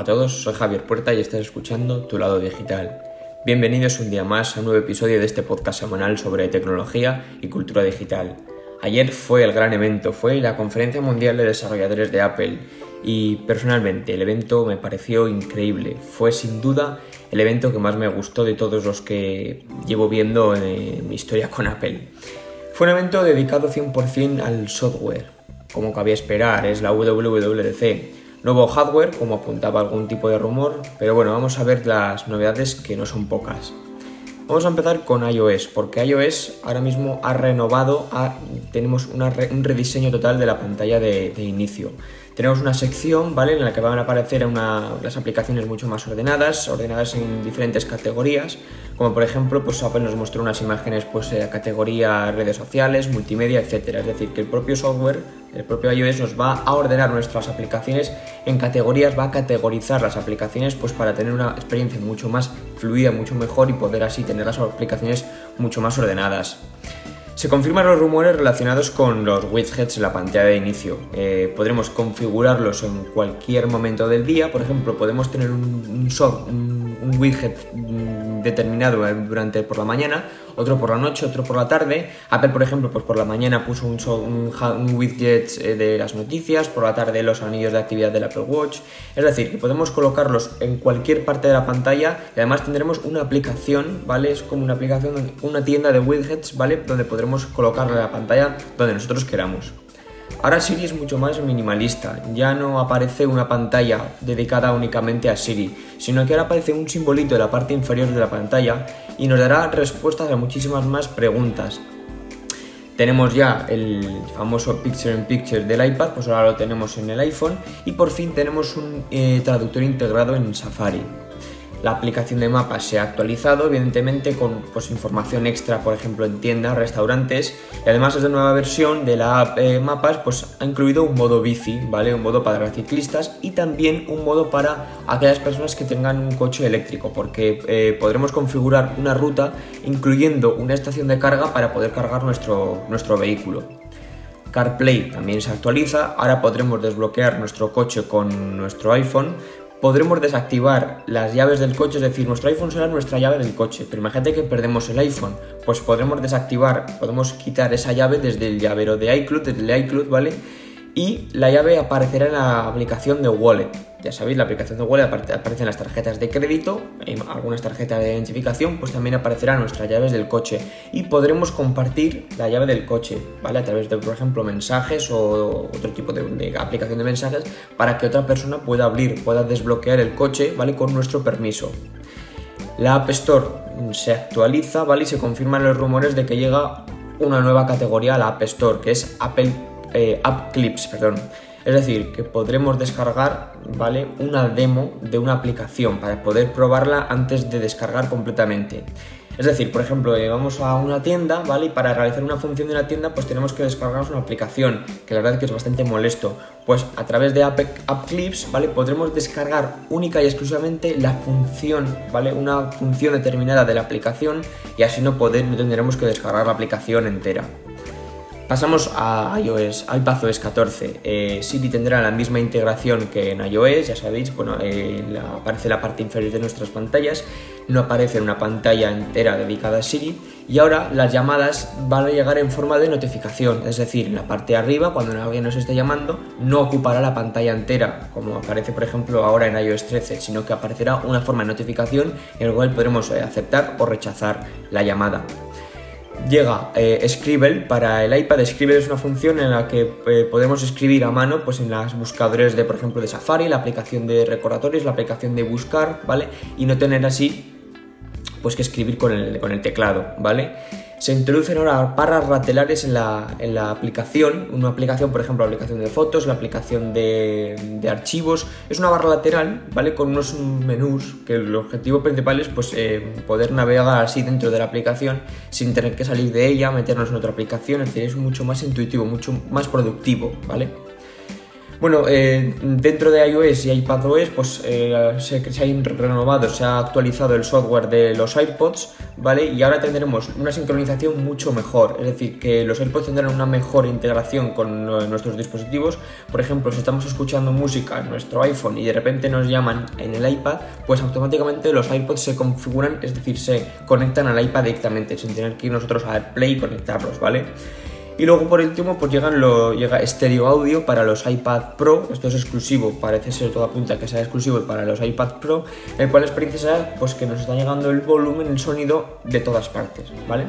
A todos, soy Javier Puerta y estás escuchando Tu lado digital. Bienvenidos un día más a un nuevo episodio de este podcast semanal sobre tecnología y cultura digital. Ayer fue el gran evento, fue la Conferencia Mundial de Desarrolladores de Apple y personalmente el evento me pareció increíble. Fue sin duda el evento que más me gustó de todos los que llevo viendo en mi historia con Apple. Fue un evento dedicado 100% al software, como cabía esperar, es la WWDC Nuevo hardware, como apuntaba algún tipo de rumor, pero bueno, vamos a ver las novedades que no son pocas. Vamos a empezar con iOS, porque iOS ahora mismo ha renovado, tenemos un rediseño total de la pantalla de, inicio. Tenemos una sección, ¿vale? En la que van a aparecer las aplicaciones mucho más ordenadas, ordenadas en diferentes categorías, como por ejemplo, pues Apple nos mostró unas imágenes pues de categoría redes sociales, multimedia, etcétera. Es decir, que el propio software el propio iOS nos va a ordenar nuestras aplicaciones en categorías, va a categorizar las aplicaciones pues para tener una experiencia mucho más fluida, mucho mejor y poder así tener las aplicaciones mucho más ordenadas. Se confirman los rumores relacionados con los widgets en la pantalla de inicio. Eh, podremos configurarlos en cualquier momento del día. Por ejemplo, podemos tener un, un widget determinado eh, durante por la mañana, otro por la noche, otro por la tarde. Apple, por ejemplo, pues por la mañana puso un, widget eh, de las noticias, por la tarde los anillos de actividad del Apple Watch. Es decir, que podemos colocarlos en cualquier parte de la pantalla y además tendremos una aplicación, ¿vale? Es como una aplicación, una tienda de widgets, ¿vale? Donde podremos colocarla en la pantalla donde nosotros queramos. Ahora Siri es mucho más minimalista, ya no aparece una pantalla dedicada únicamente a Siri, sino que ahora aparece un simbolito en la parte inferior de la pantalla y nos dará respuestas a muchísimas más preguntas. Tenemos ya el famoso Picture in Picture del iPad, pues ahora lo tenemos en el iPhone y por fin tenemos un eh, traductor integrado en Safari. La aplicación de mapas se ha actualizado, evidentemente con pues, información extra, por ejemplo, en tiendas, restaurantes. Y además, esta nueva versión de la app eh, Mapas pues, ha incluido un modo bici, ¿vale? Un modo para ciclistas y también un modo para aquellas personas que tengan un coche eléctrico, porque eh, podremos configurar una ruta incluyendo una estación de carga para poder cargar nuestro, nuestro vehículo. CarPlay también se actualiza, ahora podremos desbloquear nuestro coche con nuestro iPhone podremos desactivar las llaves del coche, es decir, nuestro iPhone será nuestra llave del coche, pero imagínate que perdemos el iPhone, pues podremos desactivar, podemos quitar esa llave desde el llavero de iCloud, desde el iCloud, ¿vale? y la llave aparecerá en la aplicación de Wallet. Ya sabéis, la aplicación de Wallet aparecen las tarjetas de crédito, en algunas tarjetas de identificación, pues también aparecerán nuestras llaves del coche y podremos compartir la llave del coche, ¿vale? A través de, por ejemplo, mensajes o otro tipo de, de aplicación de mensajes para que otra persona pueda abrir, pueda desbloquear el coche, ¿vale? Con nuestro permiso. La App Store se actualiza, ¿vale? Y se confirman los rumores de que llega una nueva categoría a la App Store, que es Apple eh, App Clips, perdón. Es decir, que podremos descargar ¿vale? una demo de una aplicación para poder probarla antes de descargar completamente. Es decir, por ejemplo, eh, vamos a una tienda, ¿vale? Y para realizar una función de una tienda, pues tenemos que descargarnos una aplicación, que la verdad es que es bastante molesto. Pues a través de App, Clips, ¿vale? Podremos descargar única y exclusivamente la función, ¿vale? Una función determinada de la aplicación y así no, poder, no tendremos que descargar la aplicación entera. Pasamos a iOS, iPadOS 14. Eh, Siri tendrá la misma integración que en iOS, ya sabéis, bueno, eh, aparece la parte inferior de nuestras pantallas, no aparece una pantalla entera dedicada a Siri. Y ahora las llamadas van a llegar en forma de notificación, es decir, en la parte de arriba, cuando alguien nos esté llamando, no ocupará la pantalla entera, como aparece por ejemplo ahora en iOS 13, sino que aparecerá una forma de notificación en la cual podremos eh, aceptar o rechazar la llamada llega eh, para el iPad. Scribble es una función en la que eh, podemos escribir a mano pues en las buscadores de, por ejemplo, de Safari, la aplicación de recordatorios, la aplicación de buscar, ¿vale? Y no tener así pues que escribir con el, con el teclado, ¿vale? Se introducen ahora barras laterales en la, en la, aplicación, una aplicación, por ejemplo, la aplicación de fotos, la aplicación de, de, archivos. Es una barra lateral, ¿vale? Con unos menús que el objetivo principal es pues, eh, poder navegar así dentro de la aplicación sin tener que salir de ella, meternos en otra aplicación, es decir, es mucho más intuitivo, mucho más productivo, ¿vale? Bueno, eh, dentro de iOS y iPadOS, pues eh, se, se, ha renovado, se ha actualizado el software de los AirPods, ¿vale? Y ahora tendremos una sincronización mucho mejor, es decir, que los AirPods tendrán una mejor integración con nuestros dispositivos. Por ejemplo, si estamos escuchando música en nuestro iPhone y de repente nos llaman en el iPad, pues automáticamente los AirPods se configuran, es decir, se conectan al iPad directamente, sin tener que ir nosotros a Play y conectarlos, ¿vale? Y luego por último pues llegan lo, llega estéreo audio para los iPad Pro, esto es exclusivo, parece ser todo apunta que sea exclusivo para los iPad Pro, el cual es experiencia pues que nos está llegando el volumen, el sonido de todas partes, ¿vale?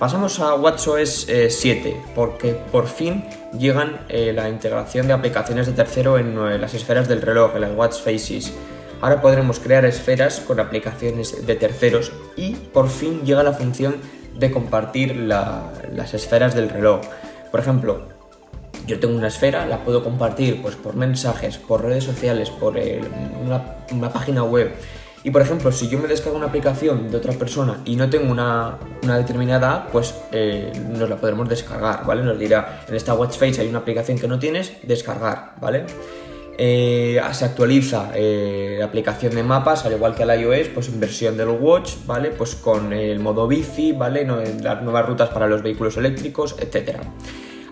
Pasamos a WatchOS 7, eh, porque por fin llegan eh, la integración de aplicaciones de tercero en eh, las esferas del reloj, en las Watch Faces. Ahora podremos crear esferas con aplicaciones de terceros y por fin llega la función de compartir las esferas del reloj. Por ejemplo, yo tengo una esfera, la puedo compartir pues, por mensajes, por redes sociales, por una, página web. Y por ejemplo, si yo me descargo una aplicación de otra persona y no tengo una, determinada pues eh, nos la podremos descargar, ¿vale? Nos dirá, en esta watch face hay una aplicación que no tienes, descargar, ¿vale? Eh, se actualiza eh, la aplicación de mapas, al igual que el iOS, pues en versión del Watch, ¿vale? Pues con el modo bici, ¿vale? las nuevas rutas para los vehículos eléctricos, etc.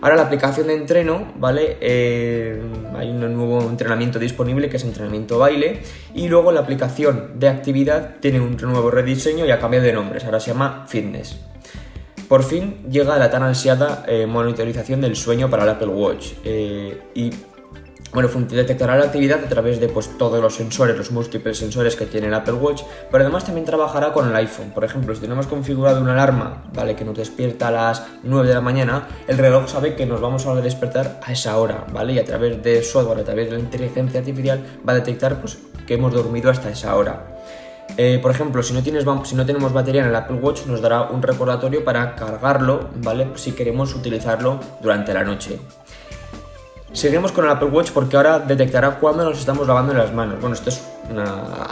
Ahora la aplicación de entreno, ¿vale? Eh, hay un nuevo entrenamiento disponible que es entrenamiento baile. Y luego la aplicación de actividad tiene un nuevo rediseño y ha cambiado de nombres. Ahora se llama Fitness. Por fin llega la tan ansiada monitorización del sueño para el Apple Watch. y bueno, detectará la actividad a través de pues, todos los sensores, los múltiples sensores que tiene el Apple Watch, pero además también trabajará con el iPhone. Por ejemplo, si tenemos configurado una alarma, ¿vale? Que nos despierta a las 9 de la mañana, el reloj sabe que nos vamos a despertar a esa hora, ¿vale? Y a través de software, a través de la inteligencia artificial, va a detectar pues, que hemos dormido hasta esa hora. Eh, por ejemplo, si no, tienes, si no tenemos batería en el Apple Watch, nos dará un recordatorio para cargarlo, ¿vale? Si queremos utilizarlo durante la noche. Seguimos con el Apple Watch porque ahora detectará cuándo nos estamos lavando las manos. Bueno, esto es una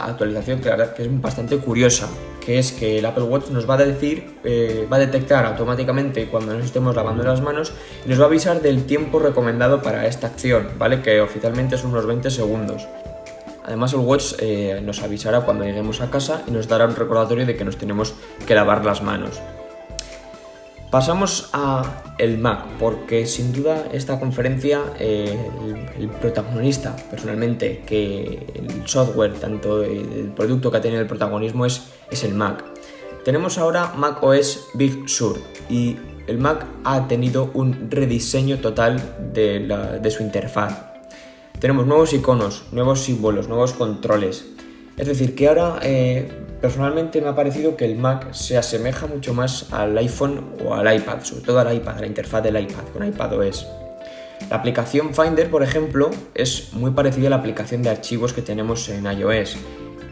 actualización que, que es bastante curiosa, que es que el Apple Watch nos va a decir, eh, va a detectar automáticamente cuando nos estemos lavando las manos y nos va a avisar del tiempo recomendado para esta acción, ¿vale? Que oficialmente son unos 20 segundos. Además el watch eh, nos avisará cuando lleguemos a casa y nos dará un recordatorio de que nos tenemos que lavar las manos. Pasamos a el Mac, porque sin duda esta conferencia, eh, el, protagonista personalmente, que el software, tanto el producto que ha tenido el protagonismo es, es el Mac. Tenemos ahora Mac OS Big Sur y el Mac ha tenido un rediseño total de, de su interfaz. Tenemos nuevos iconos, nuevos símbolos, nuevos controles. Es decir, que ahora eh, personalmente me ha parecido que el Mac se asemeja mucho más al iPhone o al iPad, sobre todo al iPad, a la interfaz del iPad, con iPadOS. La aplicación Finder, por ejemplo, es muy parecida a la aplicación de archivos que tenemos en iOS.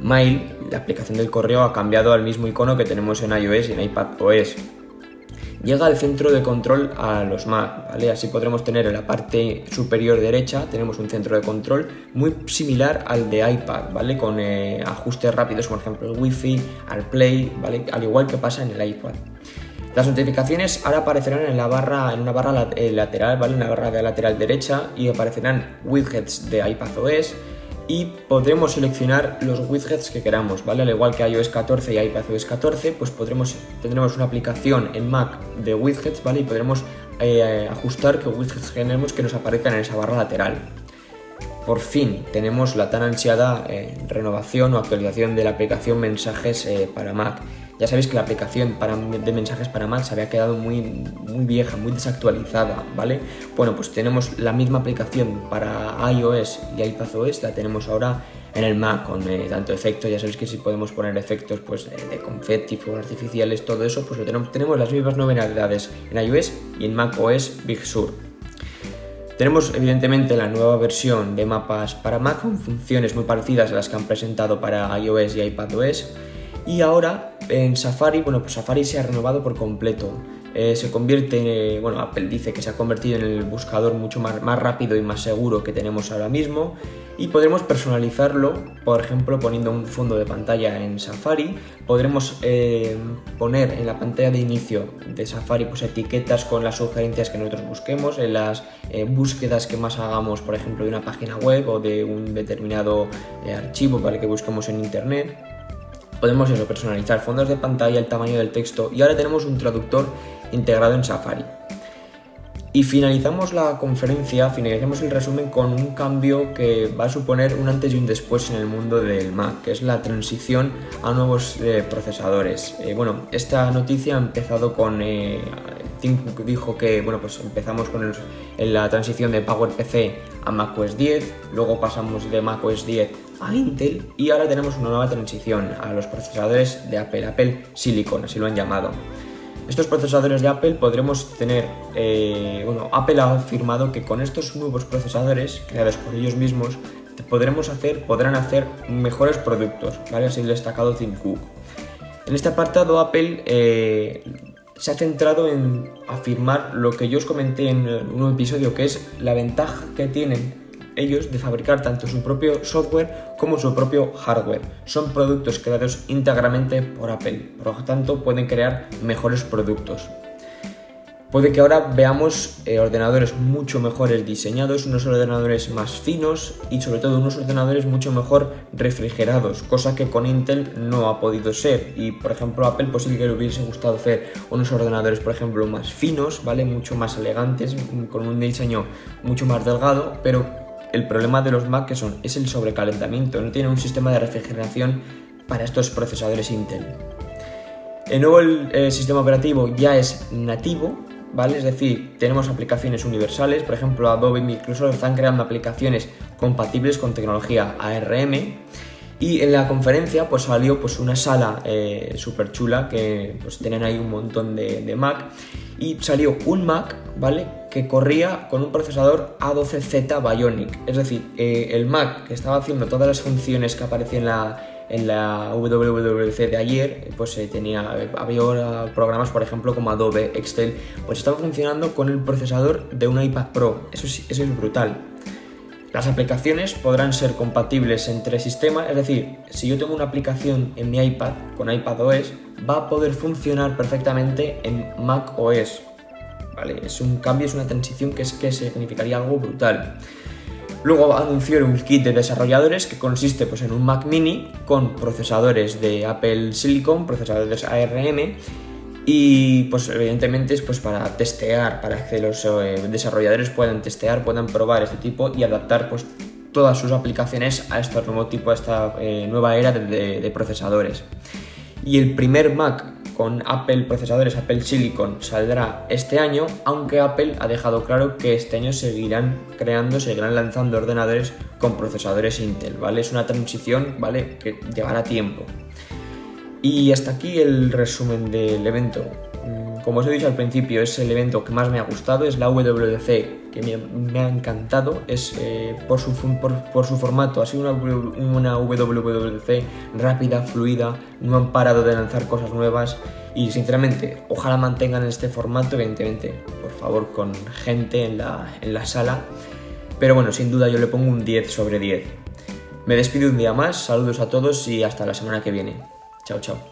Mail, la aplicación del correo, ha cambiado al mismo icono que tenemos en iOS y en iPadOS llega al centro de control a los Mac, ¿vale? Así podremos tener en la parte superior derecha, tenemos un centro de control muy similar al de iPad, ¿vale? Con eh, ajustes rápidos, por ejemplo el Wi-Fi, al Play, ¿vale? Al igual que pasa en el iPad. Las notificaciones ahora aparecerán en la barra, en una barra eh, lateral, ¿vale? En la barra de lateral derecha y aparecerán widgets de iPadOS, y podremos seleccionar los widgets que queramos, ¿vale? Al igual que iOS 14 y iPadOS 14, pues podremos, tendremos una aplicación en Mac de widgets, ¿vale? Y podremos eh, ajustar qué widgets queremos que nos aparezcan en esa barra lateral. Por fin tenemos la tan ansiada eh, renovación o actualización de la aplicación Mensajes eh, para Mac. Ya sabéis que la aplicación de mensajes para Mac se había quedado muy, muy vieja, muy desactualizada, ¿vale? Bueno, pues tenemos la misma aplicación para iOS y iPadOS, la tenemos ahora en el Mac con eh, tanto efectos, ya sabéis que si podemos poner efectos pues, de confetti, fuegos artificiales, todo eso, pues tenemos, tenemos las mismas novedades en iOS y en macOS Big Sur. Tenemos evidentemente la nueva versión de mapas para Mac con funciones muy parecidas a las que han presentado para iOS y iPadOS y ahora en Safari, bueno, pues Safari se ha renovado por completo. Eh, se convierte, bueno, Apple dice que se ha convertido en el buscador mucho más, rápido y más seguro que tenemos ahora mismo. y podremos personalizarlo, por ejemplo, poniendo un fondo de pantalla en Safari. Podremos eh, poner en la pantalla de inicio de Safari pues, etiquetas con las sugerencias que nosotros busquemos, en las eh, búsquedas que más hagamos, por ejemplo, de una página web o de un determinado archivo para que busquemos en Internet. Podemos eso, personalizar fondos de pantalla, el tamaño del texto y ahora tenemos un traductor integrado en Safari. Y finalizamos la conferencia, finalizamos el resumen con un cambio que va a suponer un antes y un después en el mundo del Mac, que es la transición a nuevos eh, procesadores. Eh, bueno, esta noticia ha empezado con... Eh, Tim dijo que bueno, pues empezamos con la transición de PowerPC a macOS 10, luego pasamos de macOS 10 a Intel y ahora tenemos una nueva transición a los procesadores de Apple, Apple Silicon, así lo han llamado. Estos procesadores de Apple podremos tener, eh, bueno, Apple ha afirmado que con estos nuevos procesadores creados por ellos mismos podremos hacer, podrán hacer mejores productos, ¿vale? Así destacado Tim Cook. En este apartado Apple eh, se ha centrado en afirmar lo que yo os comenté en un episodio, que es la ventaja que tienen ellos de fabricar tanto su propio software como su propio hardware. Son productos creados íntegramente por Apple, por lo tanto pueden crear mejores productos. Puede que ahora veamos eh, ordenadores mucho mejores diseñados, unos ordenadores más finos y sobre todo unos ordenadores mucho mejor refrigerados, cosa que con Intel no ha podido ser. Y por ejemplo Apple pues sí que le hubiese gustado hacer unos ordenadores por ejemplo más finos, ¿vale? Mucho más elegantes, con un diseño mucho más delgado, pero el problema de los Mac que son es el sobrecalentamiento, no tiene un sistema de refrigeración para estos procesadores Intel. El nuevo eh, sistema operativo ya es nativo, ¿vale? Es decir, tenemos aplicaciones universales, por ejemplo, Adobe y Microsoft están creando aplicaciones compatibles con tecnología ARM. Y en la conferencia pues salió pues una sala eh, súper chula que pues tienen ahí un montón de, Mac y salió un Mac, ¿vale? Que corría con un procesador A12Z Bionic. Es decir, eh, el Mac que estaba haciendo todas las funciones que aparecían en la, en la WWDC de ayer, pues eh, tenía, había programas, por ejemplo, como Adobe, Excel, pues estaba funcionando con el procesador de un iPad Pro. Eso es, eso es brutal. Las aplicaciones podrán ser compatibles entre sistemas, es decir, si yo tengo una aplicación en mi iPad con iPad OS, va a poder funcionar perfectamente en Mac OS. ¿Vale? Es un cambio, es una transición que, es, que significaría algo brutal. Luego anunció un kit de desarrolladores que consiste pues, en un Mac mini con procesadores de Apple Silicon, procesadores ARM y pues evidentemente es pues para testear, para que los eh, desarrolladores puedan testear, puedan probar este tipo y adaptar pues todas sus aplicaciones a este nuevo tipo, a esta eh, nueva era de procesadores. Y el primer Mac con Apple procesadores Apple Silicon saldrá este año, aunque Apple ha dejado claro que este año seguirán creando, seguirán lanzando ordenadores con procesadores Intel, ¿vale? Es una transición, ¿vale? Que llevará tiempo. Y hasta aquí el resumen del evento. Mm, como os he dicho al principio, es el evento que más me ha gustado, es la WWDC, que me, ha encantado, es eh, por, su, formato, ha sido una, una WWDC rápida, fluida, no han parado de lanzar cosas nuevas y sinceramente, ojalá mantengan este formato, evidentemente, por favor, con gente en la, en la sala, pero bueno, sin duda yo le pongo un 10 sobre 10. Me despido un día más, saludos a todos y hasta la semana que viene. Chao, chao.